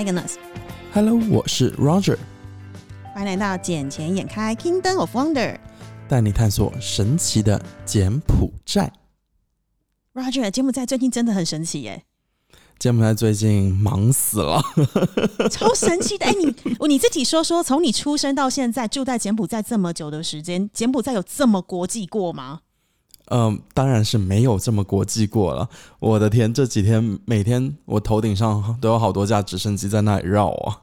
Agnes。Hello，我是 Roger，欢迎来到《捡钱眼开 Kingdom of Wonder》。带你探索神奇的柬埔寨。Roger，柬埔寨最近真的很神奇耶，柬埔寨最近忙死了，超神奇的！哎、你你自己说说，从你出生到现在住在柬埔寨这么久的时间，柬埔寨有这么国际过吗？嗯，当然是没有这么国际过了。我的天，这几天每天我头顶上都有好多架直升机在那里绕啊。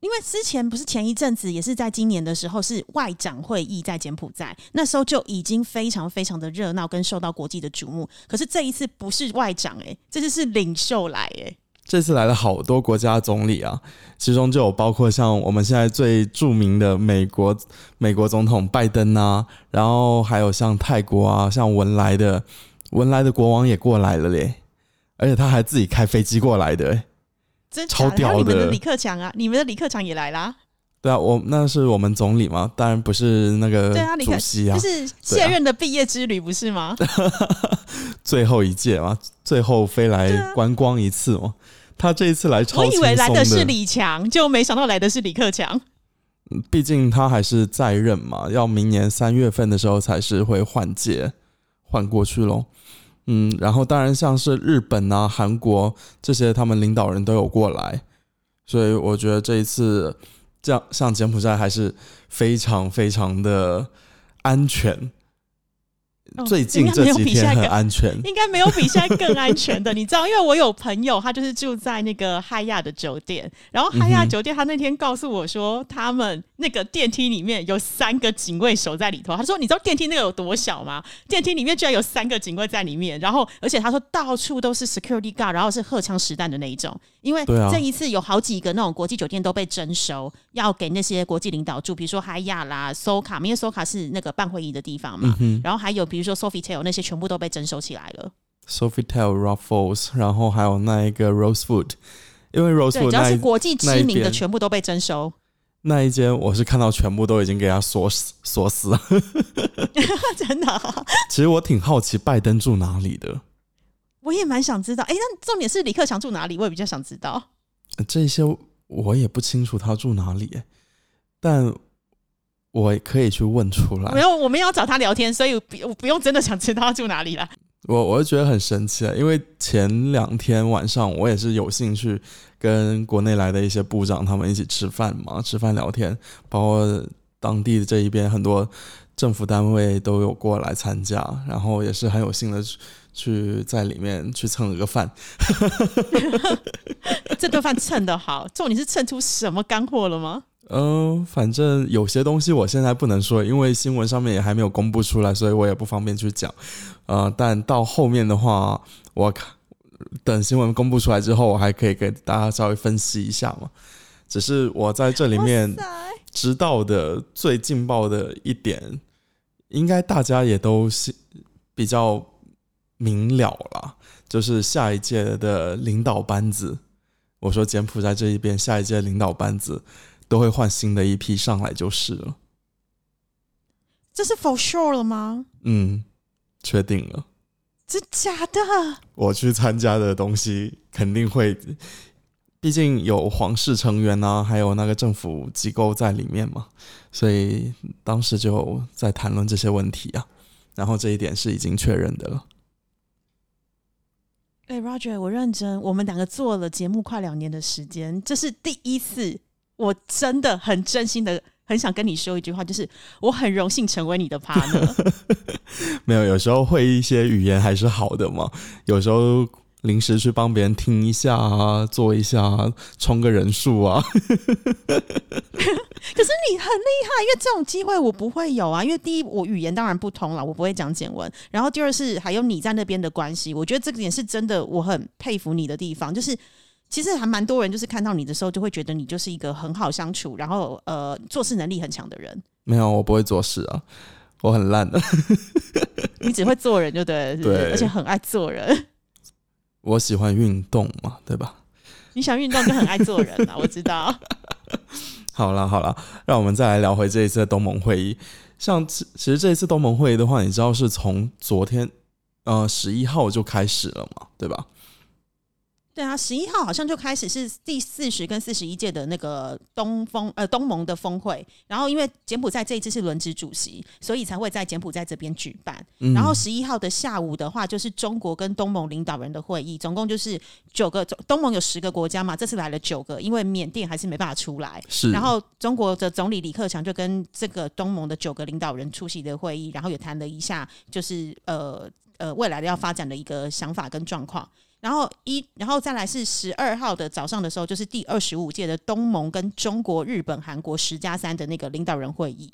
因为之前不是前一阵子，也是在今年的时候是外长会议在柬埔寨，那时候就已经非常非常的热闹，跟受到国际的瞩目。可是这一次不是外长、哎，这次是领袖来、哎，这次来了好多国家总理啊，其中就有包括像我们现在最著名的美国美国总统拜登啊，然后还有像泰国啊，像文莱的文莱的国王也过来了嘞，而且他还自己开飞机过来的、欸。真超屌你们屌的的李克强啊，你们的李克强也来啦，对啊，我那是我们总理嘛，当然不是那个对啊，李克主席啊，就是卸任的毕业之旅，不是吗？最后一届嘛，最后飞对来啊。观光一次嘛。他这一次来超我以为来的是李强，就没想到来的是李克强。毕竟他还是在任嘛，要明年三月份的时候才是会换届换过去喽。嗯，然后当然像是日本啊、韩国这些，他们领导人都有过来，所以我觉得这一次这样像柬埔寨还是非常非常的安全。哦最近应该没有这几天很比现在更安全，应该没有比现在更安全的，你知道？因为我有朋友，他就是住在那个嗨亚的酒店，然后嗨亚酒店他那天告诉我说，他们那个电梯里面有三个警卫守在里头。他说：“你知道电梯那个有多小吗？电梯里面居然有三个警卫在里面，然后而且他说到处都是 security guard，然后是荷枪实弹的那一种。因为这一次有好几个那种国际酒店都被征收，要给那些国际领导住，比如说海亚啦、搜卡，因为搜卡是那个办会议的地方嘛。嗯然后还有比如说 Sofitel 那些全部都被征收起来了。Sofitel、Raffles，然后还有那一个 Rosewood，因为，Rosewood 只要是国际知名的，全部都被征收。那一间，我是看到全部都已经给他锁死锁死了。真的啊、其实我挺好奇拜登住哪里的，我也蛮想知道。哎，那重点是李克强住哪里？我也比较想知道。呃这些我也不清楚他住哪里，但我可以去问出来。没有，我们要找他聊天，所以不我不用真的想知道他住哪里了。我我就觉得很神奇啊，因为前两天晚上我也是有兴趣跟国内来的一些部长他们一起吃饭嘛，吃饭聊天，包括当地的这一边很多政府单位都有过来参加，然后也是很有幸的去去在里面去蹭了个饭。这顿饭蹭的好，重点是蹭出什么干货了吗？嗯，反正有些东西我现在不能说，因为新闻上面也还没有公布出来，所以我也不方便去讲。呃，但到后面的话，我看等新闻公布出来之后，我还可以给大家稍微分析一下嘛。只是我在这里面知道的最劲爆的一点，应该大家也都是比较明了了，就是下一届的领导班子，我说柬埔寨这一边下一届领导班子都会换新的一批上来就是了。这是 for sure 了吗？嗯，确定了。真假的？我去参加的东西肯定会，毕竟有皇室成员啊，还有那个政府机构在里面嘛，所以当时就在谈论这些问题啊。然后这一点是已经确认的了。哎、r o g e r 我认真，我们两个做了节目快两年的时间，这是第一次，我真的很真心的很想跟你说一句话，就是我很荣幸成为你的 partner。没有，有时候会一些语言还是好的嘛。有时候临时去帮别人听一下啊，做一下啊，充个人数啊。可是你很厉害，因为这种机会我不会有啊。因为第一，我语言当然不通了，我不会讲简文。然后第二是还有你在那边的关系，我觉得这个点是真的，我很佩服你的地方。就是其实还蛮多人，就是看到你的时候，就会觉得你就是一个很好相处，然后呃做事能力很强的人。没有，我不会做事啊，我很烂的。你只会做人就对了，是不是？对而且很爱做人。我喜欢运动嘛，对吧？你想运动就很爱做人啊，我知道。好了好了，让我们再来聊回这一次的东盟会议。像其其实这一次东盟会议的话，你知道是从昨天呃十一号就开始了嘛，对吧？对啊，十一号好像就开始是第四十跟四十一届的那个东风呃东盟的峰会，然后因为柬埔寨这一次是轮值主席，所以才会在柬埔寨这边举办。嗯然后十一号的下午的话，就是中国跟东盟领导人的会议，总共就是九个，东盟有十个国家嘛，这次来了九个，因为缅甸还是没办法出来。是，然后中国的总理李克强就跟这个东盟的九个领导人出席的会议，然后也谈了一下，就是呃呃未来的要发展的一个想法跟状况。然后一，然后再来是十二号的早上的时候，就是第二十五届的东盟跟中国、日本、韩国十加三的那个领导人会议。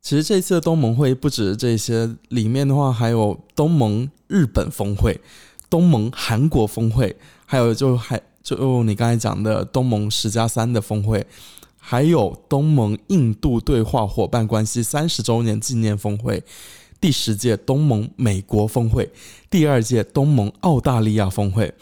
其实这次的东盟会不止这些，里面的话还有东盟日本峰会、东盟韩国峰会，还有就还就你刚才讲的东盟十加三的峰会，还有东盟印度对话伙伴关系三十周年纪念峰会。第十届东盟美国峰会，第二届东盟澳大利亚峰会，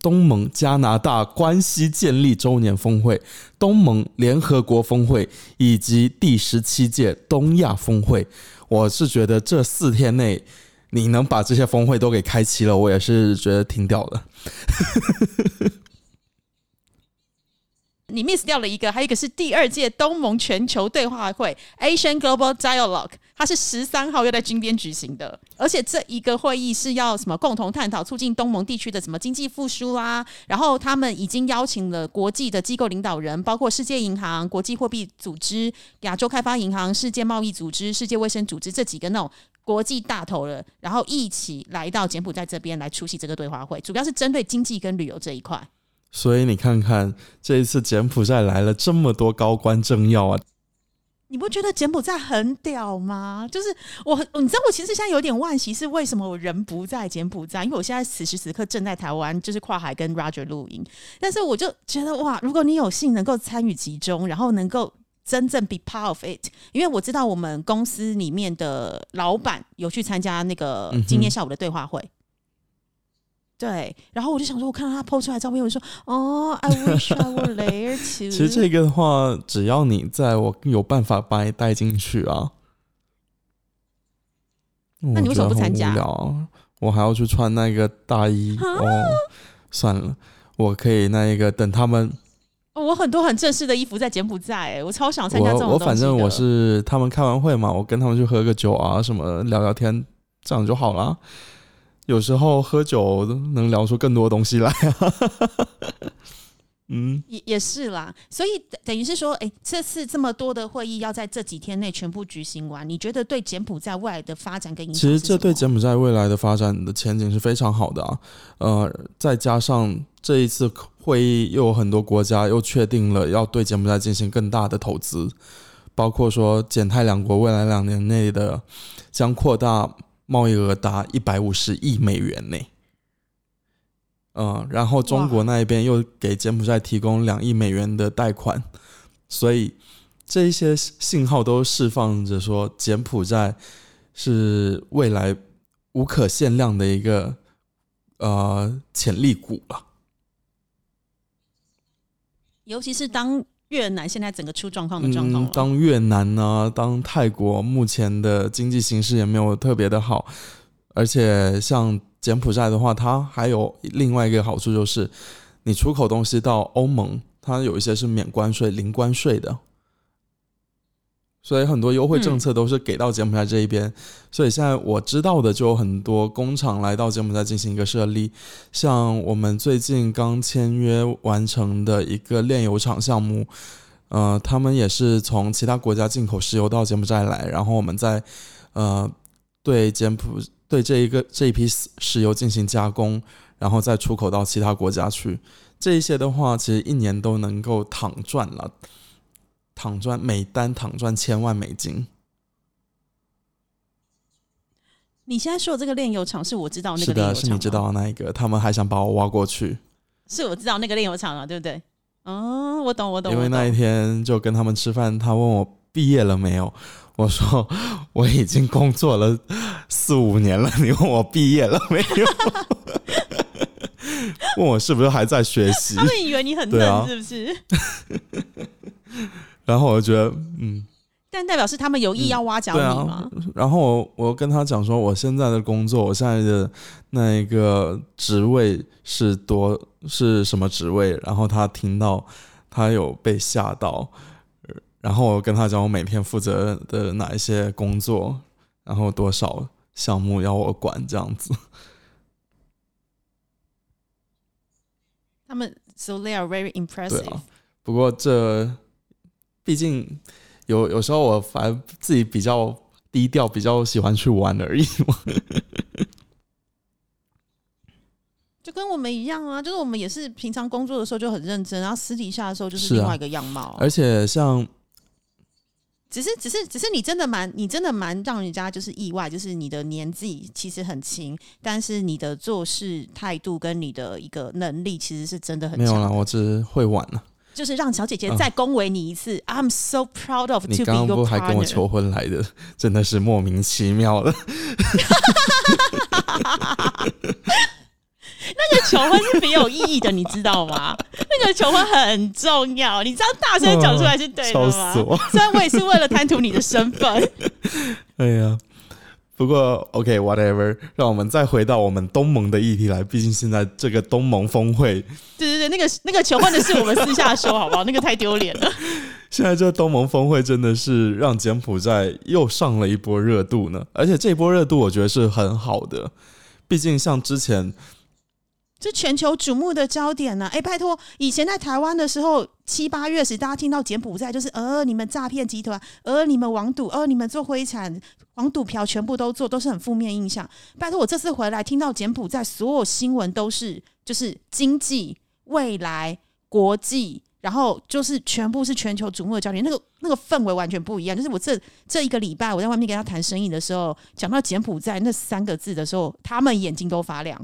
东盟加拿大关系建立周年峰会，东盟联合国峰会以及第十七届东亚峰会。我是觉得这四天内你能把这些峰会都给开启了，我也是觉得挺屌的。你 miss 掉了一个，还有一个是第二届东盟全球对话会 （Asian Global Dialogue），它是十三号要在金边举行的，而且这一个会议是要什么共同探讨促进东盟地区的什么经济复苏啊。然后他们已经邀请了国际的机构领导人，包括世界银行、国际货币组织、亚洲开发银行、世界贸易组织、世界卫生组织这几个那种国际大头了，然后一起来到柬埔寨这边来出席这个对话会，主要是针对经济跟旅游这一块。所以你看看这一次柬埔寨来了这么多高官政要啊，你不觉得柬埔寨很屌吗？就是我，你知道我其实现在有点惋惜，是为什么我人不在柬埔寨？因为我现在此时此刻正在台湾，就是跨海跟 Roger 录音。但是我就觉得哇，如果你有幸能够参与其中，然后能够真正 be part of it，因为我知道我们公司里面的老板有去参加那个今天下午的对话会。对，然后我就想说，我看到他 PO 出来的照片，我就说，哦，I wish I were there too。其实这个的话，只要你在，我有办法把你带进去啊。那你为什么不参加我我还要去穿那个大衣啊哦。算了，我可以那一个等他们，哦我很多很正式的衣服在柬埔寨、哎，我超想参加这种我我反正我是他们开完会嘛，我跟他们去喝个酒啊，什么聊聊天，这样就好了。有时候喝酒能聊出更多东西来啊。嗯，也也是啦，所以等等于是说，哎、这次这么多的会议要在这几天内全部举行完，你觉得对柬埔寨未来的发展跟影响其实？这对柬埔寨未来的发展的前景是非常好的啊。呃，再加上这一次会议又有很多国家又确定了要对柬埔寨进行更大的投资，包括说柬泰两国未来两年内的将扩大贸易额达一百五十亿美元内。嗯、然后中国那一边又给柬埔寨提供两亿美元的贷款，所以这一些信号都释放着说柬埔寨是未来无可限量的一个呃潜力股了。尤其是当越南现在整个出状况的状况嗯，，当越南呢、当泰国目前的经济形势也没有特别的好，而且像柬埔寨的话，它还有另外一个好处就是，你出口东西到欧盟，它有一些是免关税、零关税的，所以很多优惠政策都是给到柬埔寨这一边。所以现在我知道的就有很多工厂来到柬埔寨进行一个设立，像我们最近刚签约完成的一个炼油厂项目。呃，他们也是从其他国家进口石油到柬埔寨来，然后我们在呃对柬埔对这一个这一批石石油进行加工，然后再出口到其他国家去。这一些的话，其实一年都能够躺赚了，躺赚每单躺赚千万美金。你现在说的这个炼油厂是我知道那个炼油厂是你知道的那一个，他们还想把我挖过去，是我知道那个炼油厂啊，对不对？哦，我懂，我懂，因为那一。天就跟他们吃饭，他问我毕业了没有，我说我已经工作了四五年了，你问我毕业了没有？问我是不是还在学习他？们以为你很嫩，是不是？然后我就觉得，嗯，但代表是他们有意要挖角对你吗？啊，然后我我跟他讲说，我现在的工作，我现在的那一个职位是多是什么职位？然后他听到，他有被吓到，呃然后我跟他讲我每天负责的哪一些工作，然后多少项目要我管这样子。他们 so they are very impressive 啊。不过这毕竟有有时候我反而自己比较低调，比较喜欢去玩而已嘛。就跟我们一样啊，就是我们也是平常工作的时候就很认真，然后私底下的时候就是另外一个样貌啊、而且像只是，只是，只是你真的蛮，你真的蛮让人家就是意外，就是你的年纪其实很轻，但是你的做事态度跟你的一个能力其实是真的很没有啦，强，我只是会玩了。就是让小姐姐嗯再恭维你一次、i m so proud of 你 to be 刚刚 your 不还跟我 partner。求婚来的，真的是莫名其妙了。那个求婚是别有意义的，你知道吗？那个求婚很重要，你这样大声讲出来是对的笑吗！虽然我也是为了贪图你的身份，哎呀，不过 OK，whatever，、让我们再回到我们东盟的议题来。毕竟现在这个东盟峰会，对对对，那个那个求婚的事我们私下说好不好？那个太丢脸了。现在这东盟峰会真的是让柬埔寨又上了一波热度呢。而且这波热度我觉得是很好的，毕竟像之前这全球瞩目的焦点呢、哎，拜托，以前在台湾的时候，七八月时，大家听到柬埔寨就是呃，你们诈骗集团，呃，你们网赌，呃，你们做灰产、黄赌嫖，全部都做，都是很负面印象。拜托，我这次回来听到柬埔寨所有新闻都是就是经济、未来、国际。然后就是全部是全球瞩目的焦点，那个那个氛围完全不一样。就是我这这一个礼拜我在外面跟他谈生意的时候，讲到柬埔寨那三个字的时候，他们眼睛都发亮。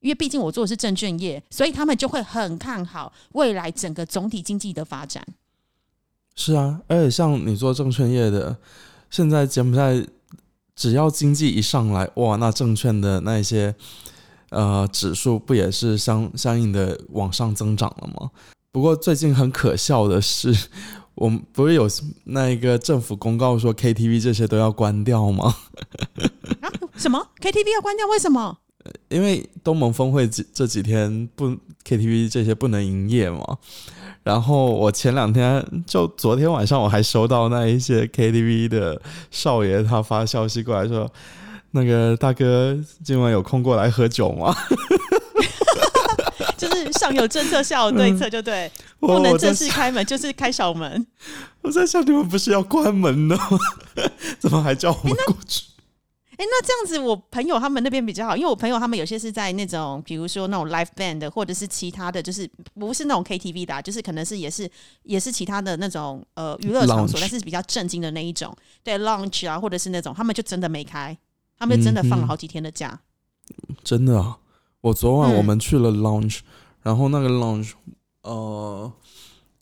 因为毕竟我做的是证券业，所以他们就会很看好未来整个总体经济的发展。是啊，而且像你做证券业的，现在柬埔寨只要经济一上来，哇，那证券的那一些呃指数不也是相相应的往上增长了吗？不过最近很可笑的是，我们不是有那一个政府公告说 KTV 这些都要关掉吗？啊？什么 KTV 要关掉？为什么？因为东盟峰会这这几天不 KTV 这些不能营业嘛。然后我前两天就昨天晚上我还收到那一些 KTV 的少爷他发消息过来说，那个大哥今晚有空过来喝酒吗？就是上有政策，下有对策，就对，我不能正式开门，就是开小门。我在想你们不是要关门呢吗？怎么还叫我们过去？哎，那这样子，我朋友他们那边比较好，因为我朋友他们有些是在那种，比如说那种 live band 的，或者是其他的，就是不是那种 KTV 的、啊，就是可能是也是也是其他的那种呃娱乐场所但是比较正经的那一种，对 lounge 啊，或者是那种，他们就真的没开，他们就真的放了好几天的假。真的啊！我昨晚嗯我们去了 lounge，、然后那个 lounge 呃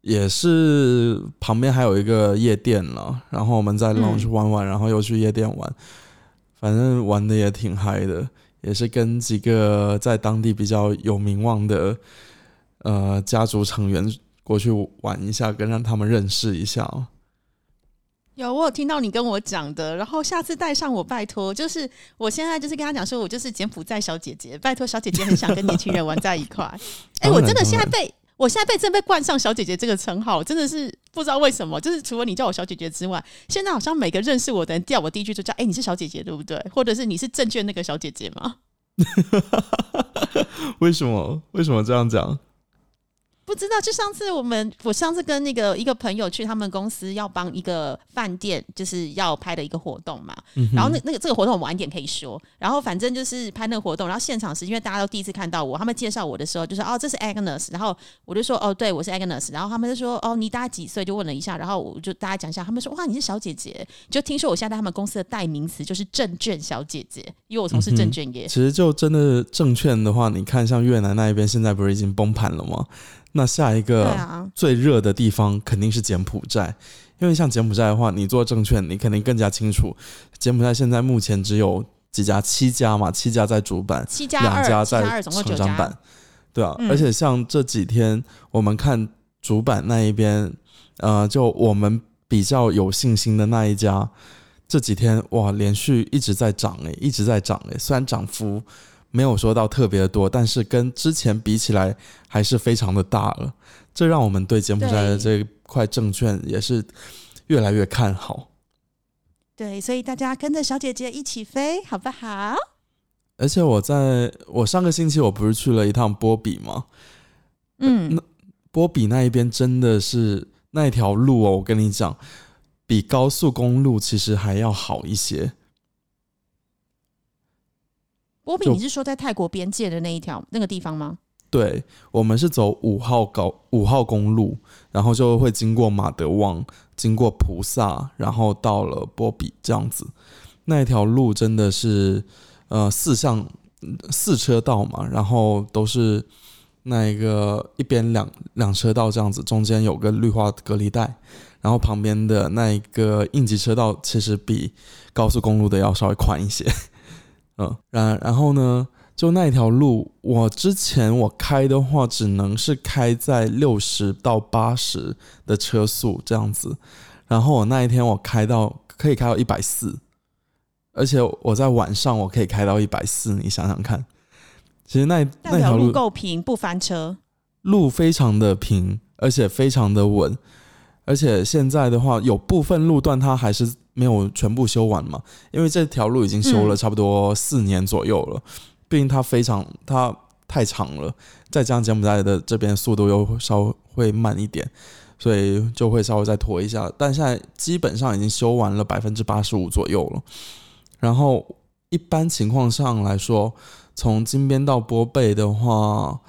也是旁边还有一个夜店了，然后我们在 lounge 嗯玩玩，然后又去夜店玩，反正玩的也挺嗨的，也是跟几个在当地比较有名望的呃家族成员过去玩一下，跟让他们认识一下。有，我有听到你跟我讲的，然后下次带上我，拜托。就是我现在就是跟他讲说，我就是柬埔寨小姐姐，拜托小姐姐很想跟年轻人玩在一块。哎、我真的现在被我现在被真被冠上小姐姐这个称号，真的是不知道为什么。就是除了你叫我小姐姐之外，现在好像每个认识我的人叫我第一句就叫哎、你是小姐姐对不对？或者是你是证券那个小姐姐吗？为什么？为什么这样讲？不知道，就上次我们，我上次跟那个一个朋友去他们公司要帮一个饭店，就是要拍的一个活动嘛。嗯然后那那个这个活动我晚一点可以说。然后反正就是拍那个活动，然后现场是因为大家都第一次看到我，他们介绍我的时候就说哦这是 Agnes，然后我就说哦对我是 Agnes，然后他们就说哦你大概几岁？就问了一下，然后我就大家讲一下，他们说哇你是小姐姐，就听说我现在在他们公司的代名词就是证券小姐姐，因为我从事证券业。其实就真的证券的话，你看像越南那一边现在不是已经崩盘了吗？那下一个啊，最热的地方肯定是柬埔寨，因为像柬埔寨的话，你做证券，你肯定更加清楚。柬埔寨现在目前只有几家，七家嘛，七家在主板，七加，两家在成长板。，对啊，嗯而且像这几天我们看主板那一边，呃，就我们比较有信心的那一家，这几天哇，连续一直在涨诶，一直在涨诶。虽然涨幅没有说到特别的多，但是跟之前比起来还是非常的大了。这让我们对柬埔寨的这块证券也是越来越看好。对，所以大家跟着小姐姐一起飞，好不好？而且我在我上个星期我不是去了一趟波比吗？嗯，那波比那一边真的是那一条路哦，我跟你讲，比高速公路其实还要好一些。波比，你是说在泰国边界的那一条那个地方吗？对，我们是走五号高五号公路，然后就会经过马德旺，经过菩萨，然后到了波比这样子。那一条路真的是呃四向四车道嘛，然后都是那一个一边两两车道这样子，中间有个绿化隔离带，然后旁边的那一个应急车道其实比高速公路的要稍微宽一些。嗯，然然后呢？就那一条路，我之前我开的话，只能是开在六十到八十的车速这样子。然后我那一天我开到可以开到一百四，而且我在晚上我可以开到一百四，你想想看，其实那那条路够平，不翻车。路非常的平，而且非常的稳，而且现在的话，有部分路段它还是没有全部修完嘛，因为这条路已经修了嗯差不多四年左右了，毕竟它非常它太长了，再加上柬埔寨的这边速度又稍微慢一点，所以就会稍微再拖一下，但现在基本上已经修完了百分之八十五左右了，然后一般情况上来说，从金边到波贝的话。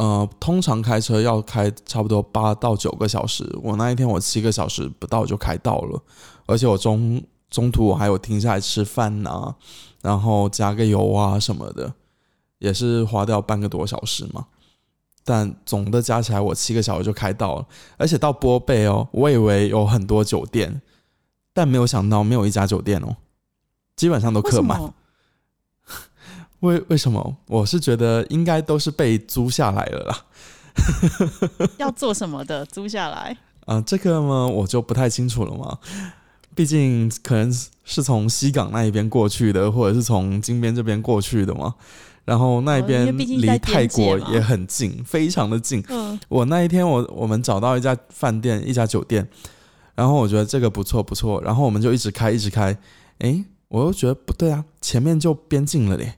呃，通常开车要开差不多八到九个小时，我那一天我七个小时不到就开到了，而且我中中途我还有停下来吃饭呐、然后加个油啊什么的，也是花掉半个多小时嘛。但总的加起来，我七个小时就开到了，而且到波贝哦，我以为有很多酒店，但没有想到没有一家酒店哦，基本上都客满。么？为为什么？我是觉得应该都是被租下来了啦。要做什么的？租下来？啊、这个嘛，我就不太清楚了嘛。毕竟可能是从西港那一边过去的，或者是从金边这边过去的嘛。然后那一边离泰国也很近，非常的近。嗯，我那一天我我们找到一家饭店，一家酒店，然后我觉得这个不错不错，然后我们就一直开一直开。诶，我又觉得不对啊，前面就边境了嘞。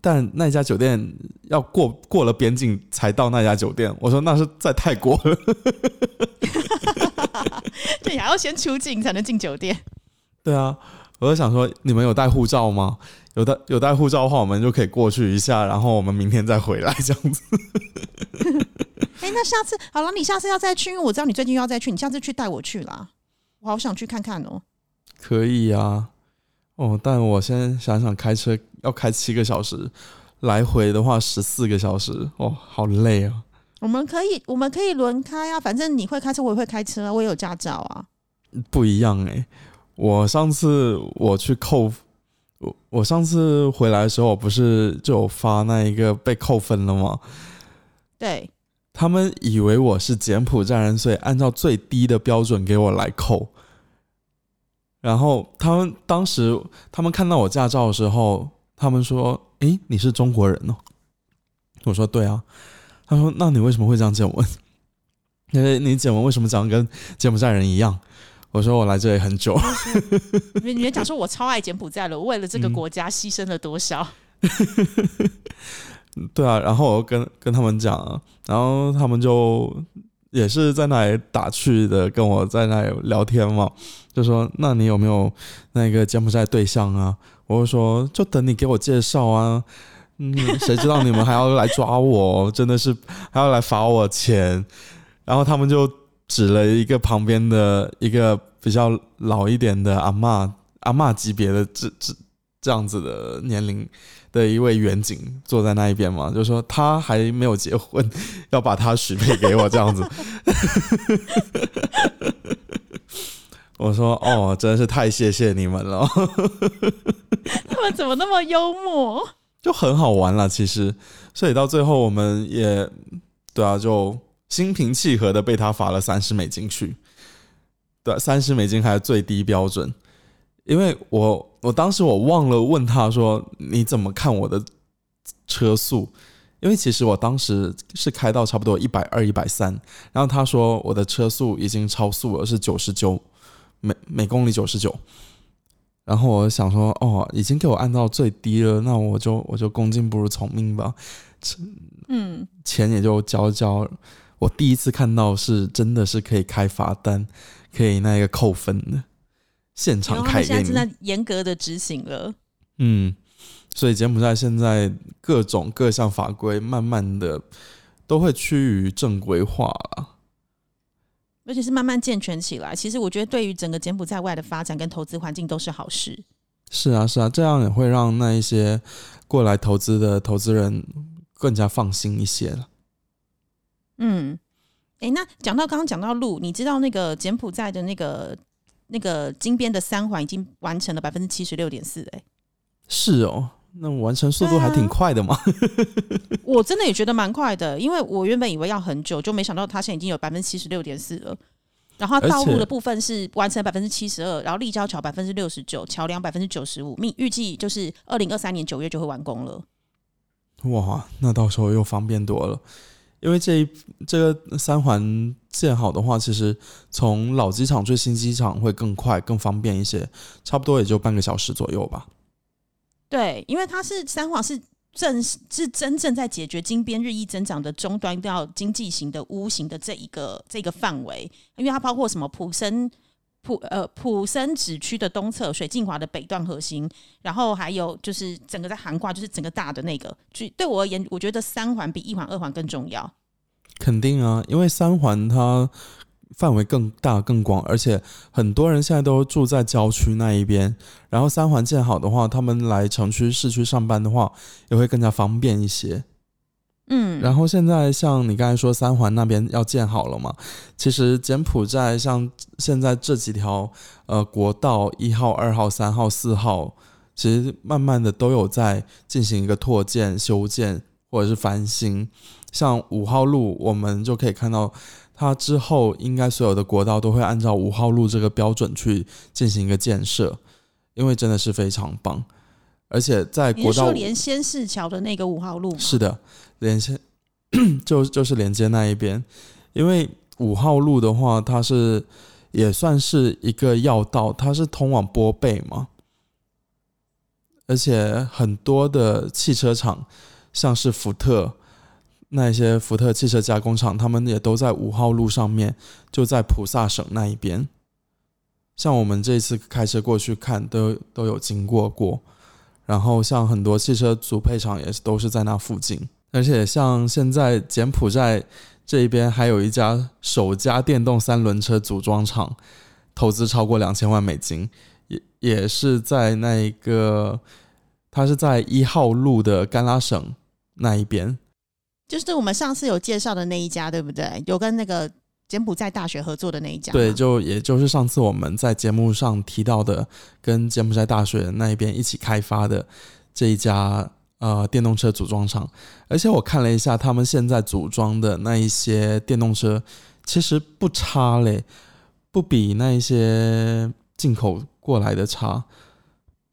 但那家酒店要过过了边境才到那家酒店，我说那是在泰国了。对，还要先出境才能进酒店。对啊，我就想说，你们有带护照吗？有带有带护照的话，我们就可以过去一下，然后我们明天再回来这样子。哎、那下次好了，你下次要再去，因为我知道你最近又要再去，你下次去带我去啦。我好想去看看哦。可以啊，哦，但我先想想，开车要开七个小时，来回的话十四个小时，哦，好累啊。我们可以，我们可以轮开啊，反正你会开车，我也会开车啊，我也有驾照啊。不一样诶、我上次我去扣，我我上次回来的时候，我不是就有发那一个被扣分了吗？对，他们以为我是柬埔寨人，所以按照最低的标准给我来扣。然后他们当时他们看到我驾照的时候，他们说：“诶，你是中国人哦。”我说：“对啊。”他说：“那你为什么会这样检问？因 为你检问为什么长得跟柬埔寨人一样？”我说：“我来这里很久。”你你讲说我超爱柬埔寨了，我为了这个嗯国家牺牲了多少？对啊，然后我又跟跟他们讲啊，然后他们就也是在那里打趣的跟我在那里聊天嘛，就说那你有没有那个柬埔寨对象啊？我就说就等你给我介绍啊，嗯，谁知道你们还要来抓我，真的是还要来罚我钱，然后他们就指了一个旁边的一个比较老一点的阿嬷阿嬷级别的这这这样子的年龄的一位远景坐在那一边嘛，就说他还没有结婚，要把他许配给我这样子。我说哦，真是太谢谢你们了，他们怎么那么幽默？就很好玩了。其实，所以到最后我们也对啊，就心平气和的被他罚了三十美金去。对，三十美金还是最低标准。因为我我当时我忘了问他说你怎么看我的车速？因为其实我当时是开到差不多一百二、一百三，然后他说我的车速已经超速了，是九十九每每公里九十九。然后我想说，哦，已经给我按到最低了，那我就我就恭敬不如从命吧。嗯，钱也就交交。我第一次看到是真的是可以开罚单，可以那个扣分的，现场开现在正在严格的执行了。嗯。所以柬埔寨现在各种各项法规慢慢的都会趋于正规化了，而且是慢慢健全起来。其实我觉得对于整个柬埔寨外的发展跟投资环境都是好事。是啊，是啊，这样也会让那一些过来投资的投资人更加放心一些了。嗯，哎，那讲到刚刚讲到路，你知道那个柬埔寨的那个那个金边的三环已经完成了百分之七十六点四，哎，是哦。那完成速度还挺快的嘛！我真的也觉得蛮快的，因为我原本以为要很久，就没想到它现在已经有百分之七十六点四了。然后道路的部分是完成百分之七十二，然后立交桥百分之六十九，桥梁百分之九十五，预预计就是二零二三年九月就会完工了。哇，那到时候又方便多了，因为这一这个三环建好的话，其实从老机场去新机场会更快、更方便一些，差不多也就半个小时左右吧。对，因为它是三环，是正是真正在解决金边日益增长的终端到经济型的屋型的这一个这个范围，因为它包括什么普森普呃普生子区的东侧，水镜华的北段核心，然后还有就是整个在涵挂，就是整个大的那个。就对我而言，我觉得三环比一环、二环更重要。肯定啊，因为三环它。范围更大更广，而且很多人现在都住在郊区那一边。然后三环建好的话，他们来城区市区上班的话，也会更加方便一些。嗯，然后现在像你刚才说三环那边要建好了嘛？其实柬埔寨像现在这几条呃国道一号、二号、三号、四号，其实慢慢的都有在进行一个拓建、修建或者是翻新。像五号路，我们就可以看到。它之后应该所有的国道都会按照五号路这个标准去进行一个建设，因为真的是非常棒。而且在国道连仙市桥的那个五号路，是的，连线 就就是连接那一边。因为五号路的话，它是也算是一个要道，它是通往波贝嘛。而且很多的汽车厂，像是福特。那些福特汽车加工厂，他们也都在五号路上面，就在菩萨省那一边。像我们这次开车过去看，都都有经过过。然后像很多汽车组配厂也都是在那附近。而且像现在柬埔寨这一边还有一家首家电动三轮车组装厂，投资超过两千万美金，也也是在那一个，它是在一号路的甘拉省那一边。就是我们上次有介绍的那一家，对不对？有跟那个柬埔寨大学合作的那一家。对，就也就是上次我们在节目上提到的，跟柬埔寨大学那一边一起开发的这一家呃电动车组装厂。而且我看了一下，他们现在组装的那一些电动车，其实不差嘞，不比那一些进口过来的差。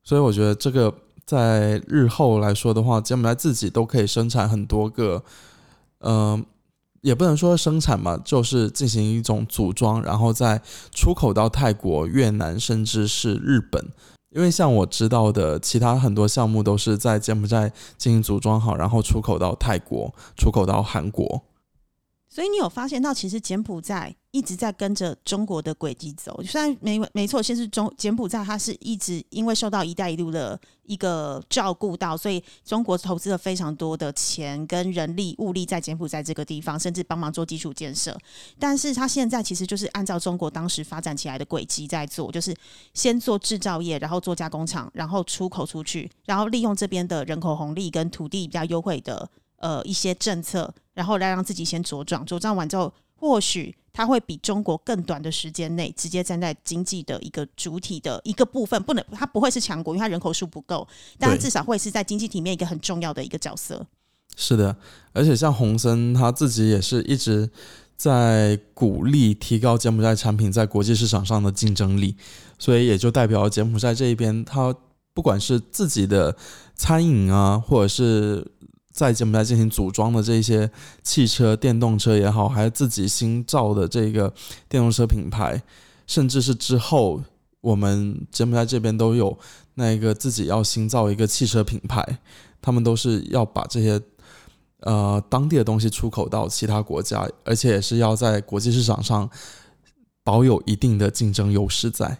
所以我觉得这个。在日后来说的话，柬埔寨自己都可以生产很多个，嗯，也不能说生产嘛，就是进行一种组装，然后再出口到泰国、越南，甚至是日本。因为像我知道的，其他很多项目都是在柬埔寨进行组装好，然后出口到泰国、出口到韩国。所以你有发现到，其实柬埔寨一直在跟着中国的轨迹走。虽然没没错，先是中柬埔寨，它是一直因为受到“一带一路”的一个照顾到，所以中国投资了非常多的钱跟人力物力在柬埔寨这个地方，甚至帮忙做基础建设。但是它现在其实就是按照中国当时发展起来的轨迹在做，就是先做制造业，然后做加工厂，然后出口出去，然后利用这边的人口红利跟土地比较优惠的。呃，一些政策，然后来让自己先茁壮，茁壮完之后，或许他会比中国更短的时间内直接站在经济的一个主体的一个部分，不能，他不会是强国，因为他人口数不够，但至少会是在经济体面一个很重要的一个角色。是的，而且像洪森他自己也是一直在鼓励提高柬埔寨产品在国际市场上的竞争力，所以也就代表柬埔寨这一边，他不管是自己的餐饮啊，或者是在柬埔寨进行组装的这些汽车、电动车也好，还是自己新造的这个电动车品牌，甚至是之后我们柬埔寨这边都有那个自己要新造一个汽车品牌，他们都是要把这些。呃，当地的东西出口到其他国家，而且也是要在国际市场上保有一定的竞争优势在。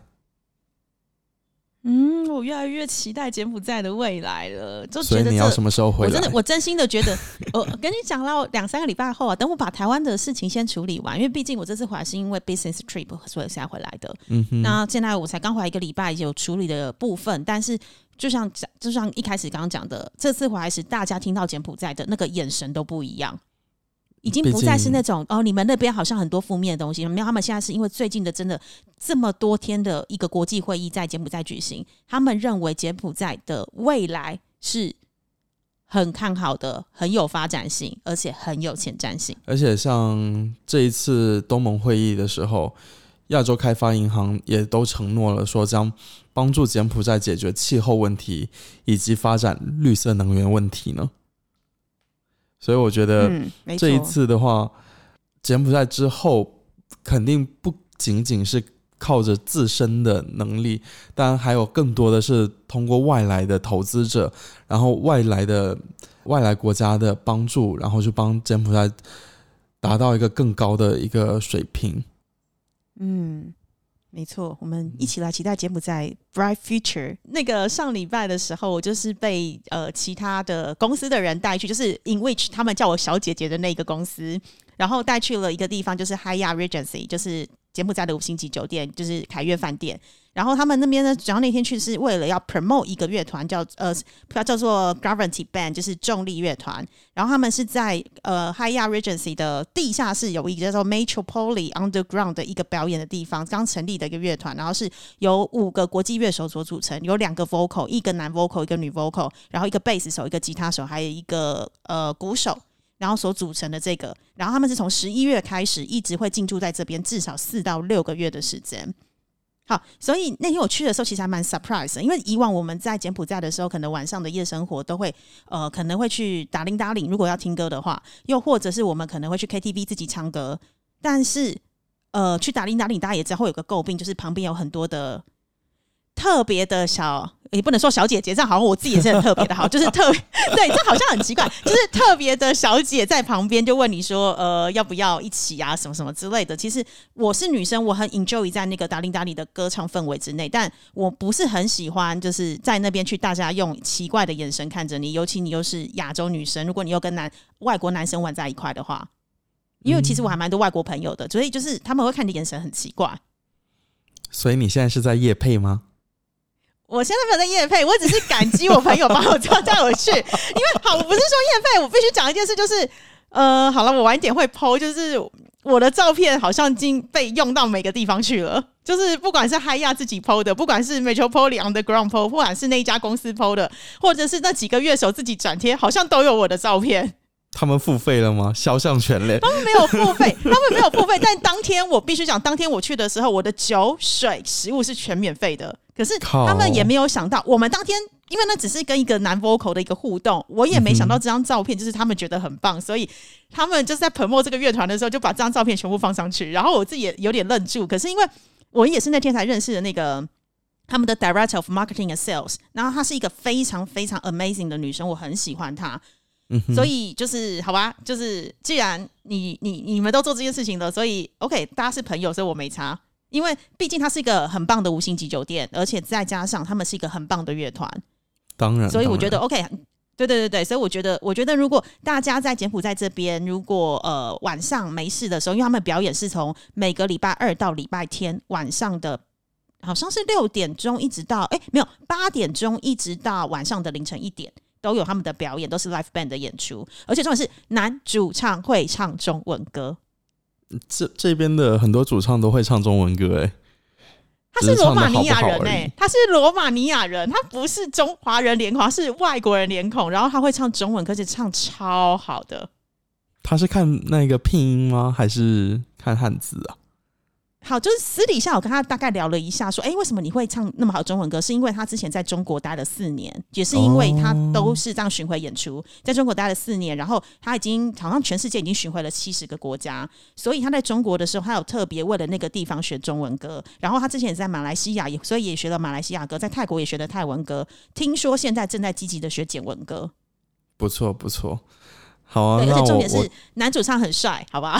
嗯，我越来越期待柬埔寨的未来了。就觉得你要什么时候回来？我真的，我真心的觉得，我跟你讲了两三个礼拜后啊，等我把台湾的事情先处理完，因为毕竟我这次回来是因为 business trip 所以才回来的。嗯哼。那现在我才刚回来一个礼拜，有处理的部分，但是。就像讲，就像一开始刚刚讲的，这次回来时，大家听到柬埔寨的那个眼神都不一样，已经不再是那种哦，你们那边好像很多负面的东西。没有，他们现在是因为最近的真的这么多天的一个国际会议在柬埔寨举行，他们认为柬埔寨的未来是很看好的，很有发展性，而且很有前瞻性。而且像这一次东盟会议的时候。亚洲开发银行也都承诺了，说将帮助柬埔寨解决气候问题以及发展绿色能源问题呢。所以我觉得这一次的话，柬埔寨之后肯定不仅仅是靠着自身的能力，当然还有更多的是通过外来的投资者，然后外来的外来国家的帮助，然后去帮柬埔寨达到一个更高的一个水平。嗯，没错，我们一起来期待柬埔寨 bright future。那个上礼拜的时候，我就是被呃其他的公司的人带去，就是 in which 他们叫我小姐姐的那个公司，然后带去了一个地方，就是 Hyatt Regency，就是柬埔寨的五星级酒店，就是凯悦饭店。然后他们那边呢，主要那天去是为了要 promote 一个乐团，叫呃叫做 Gravity Band，就是重力乐团。然后他们是在呃 Hyatt Regency 的地下室有一个叫做 Metropole Underground 的一个表演的地方，刚成立的一个乐团。然后是由五个国际乐手所组成，有两个 vocal，一个男 vocal，一个女 vocal，然后一个贝斯手，一个吉他手，还有一个呃鼓手，然后所组成的这个。然后他们是从十一月开始，一直会进驻在这边至少四到六个月的时间。好，所以那天我去的时候，其实还蛮 surprise，因为以往我们在柬埔寨的时候，可能晚上的夜生活都会，呃，可能会去打铃打铃，如果要听歌的话，又或者是我们可能会去 KTV 自己唱歌，但是，呃，去打铃打铃，大家也知道会有个诟病，就是旁边有很多的。特别的小，也不能说小姐姐，这样好像我自己也是很特别的，好，就是特对，这好像很奇怪，就是特别的小姐在旁边就问你说，呃，要不要一起啊，什么什么之类的。其实我是女生，我很 enjoy 在那个达令达里的歌唱氛围之内，但我不是很喜欢就是在那边去大家用奇怪的眼神看着你，尤其你又是亚洲女生，如果你又跟男外国男生玩在一块的话，因为其实我还蛮多外国朋友的，所以就是他们会看你的眼神很奇怪。所以你现在是在夜配吗？我现在没有在夜配，我只是感激我朋友把我叫带我去。因为好，我不是说夜配，我必须讲一件事，就是呃，好了，我晚点会剖，就是我的照片好像已经被用到每个地方去了。就是不管是嗨亚自己剖的，不管是 Metropole Underground 剖，不管是那一家公司剖的，或者是那几个乐手自己转贴，好像都有我的照片。他们付费了吗？肖像权嘞？他们没有付费，他们没有付费。但当天我必须讲，当天我去的时候，我的酒水食物是全免费的。可是他们也没有想到，我们当天因为那只是跟一个男 vocal 的一个互动，我也没想到这张照片就是他们觉得很棒，所以他们就是在 promo 这个乐团的时候就把这张照片全部放上去。然后我自己也有点愣住，可是因为我也是那天才认识的那个他们的 director of marketing and sales，然后她是一个非常非常 amazing 的女生，我很喜欢她。嗯所以就是好吧，就是既然你你你们都做这件事情了，所以 OK，大家是朋友，所以我没差。因为毕竟它是一个很棒的五星级酒店，而且再加上他们是一个很棒的乐团，当然，所以我觉得 OK，对对对对，所以我觉得，我觉得如果大家在柬埔寨这边，如果呃晚上没事的时候，因为他们表演是从每个礼拜二到礼拜天晚上的，好像是六点钟一直到哎没有八点钟一直到晚上的凌晨一点，都有他们的表演，都是 live band 的演出，而且重点是男主唱会唱中文歌。这这边的很多主唱都会唱中文歌，哎，他是罗马尼亚人，哎，他是罗马尼亚人，他不是中华人脸孔，是外国人脸孔，然后他会唱中文歌，且唱超好的，他是看那个拼音吗？还是看汉字啊？好，就是私底下我跟他大概聊了一下，说，哎、为什么你会唱那么好的中文歌？是因为他之前在中国待了四年，也是因为他都是这样巡回演出，在中国待了四年，然后他已经好像全世界已经巡回了七十个国家，所以他在中国的时候，他有特别为了那个地方学中文歌。然后他之前也在马来西亚，也所以也学了马来西亚歌，在泰国也学了泰文歌。听说现在正在积极的学简文歌。不错不错，好啊，对，而且重点是我男主唱很帅，好吧？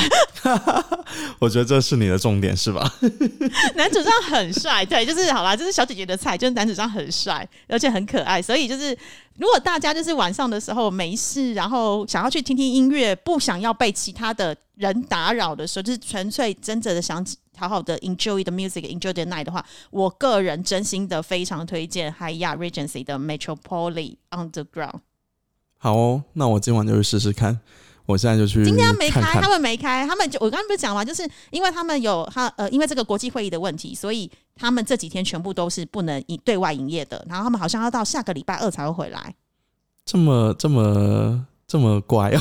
我觉得这是你的重点是吧？男主唱很帅，对，就是好啦，这是小姐姐的菜，就是男主唱很帅，而且很可爱，所以就是如果大家就是晚上的时候没事，然后想要去听听音乐，不想要被其他的人打扰的时候，就是纯粹真正的想好好的 enjoy the music，enjoy the night 的话，我个人真心的非常推荐 Hyatt Regency 的 Metropolis Underground。好哦，那我今晚就去试试看。我现在就去今天没开，看看他们没开，他们就我刚刚不是讲嘛，就是因为他们有他呃，因为这个国际会议的问题，所以他们这几天全部都是不能营对外营业的，然后他们好像要到下个礼拜二才会回来，这么这么这么乖哦。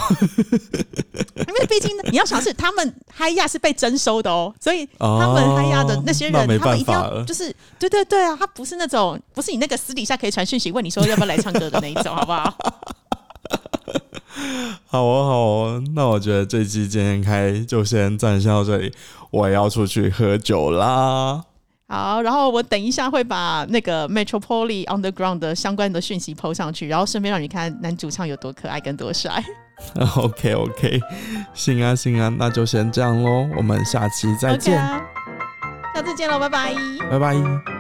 因为毕竟你要想是他们嗨亚是被征收的哦，所以哦他们嗨亚的那些人，他们一定要就是对对对啊，他不是那种不是你那个私底下可以传讯息问你说要不要来唱歌的那一种，好不好？好哦，好哦，那我觉得这期今天开就先暂时到这里，我也要出去喝酒啦。好，然后我等一下会把那个 Metropole Underground 的相关的讯息 PO 上去，然后顺便让你看男主唱有多可爱跟多帅。OK OK，行啊行啊，那就先这样喽，我们下期再见，啊，下次见喽，拜拜。拜拜。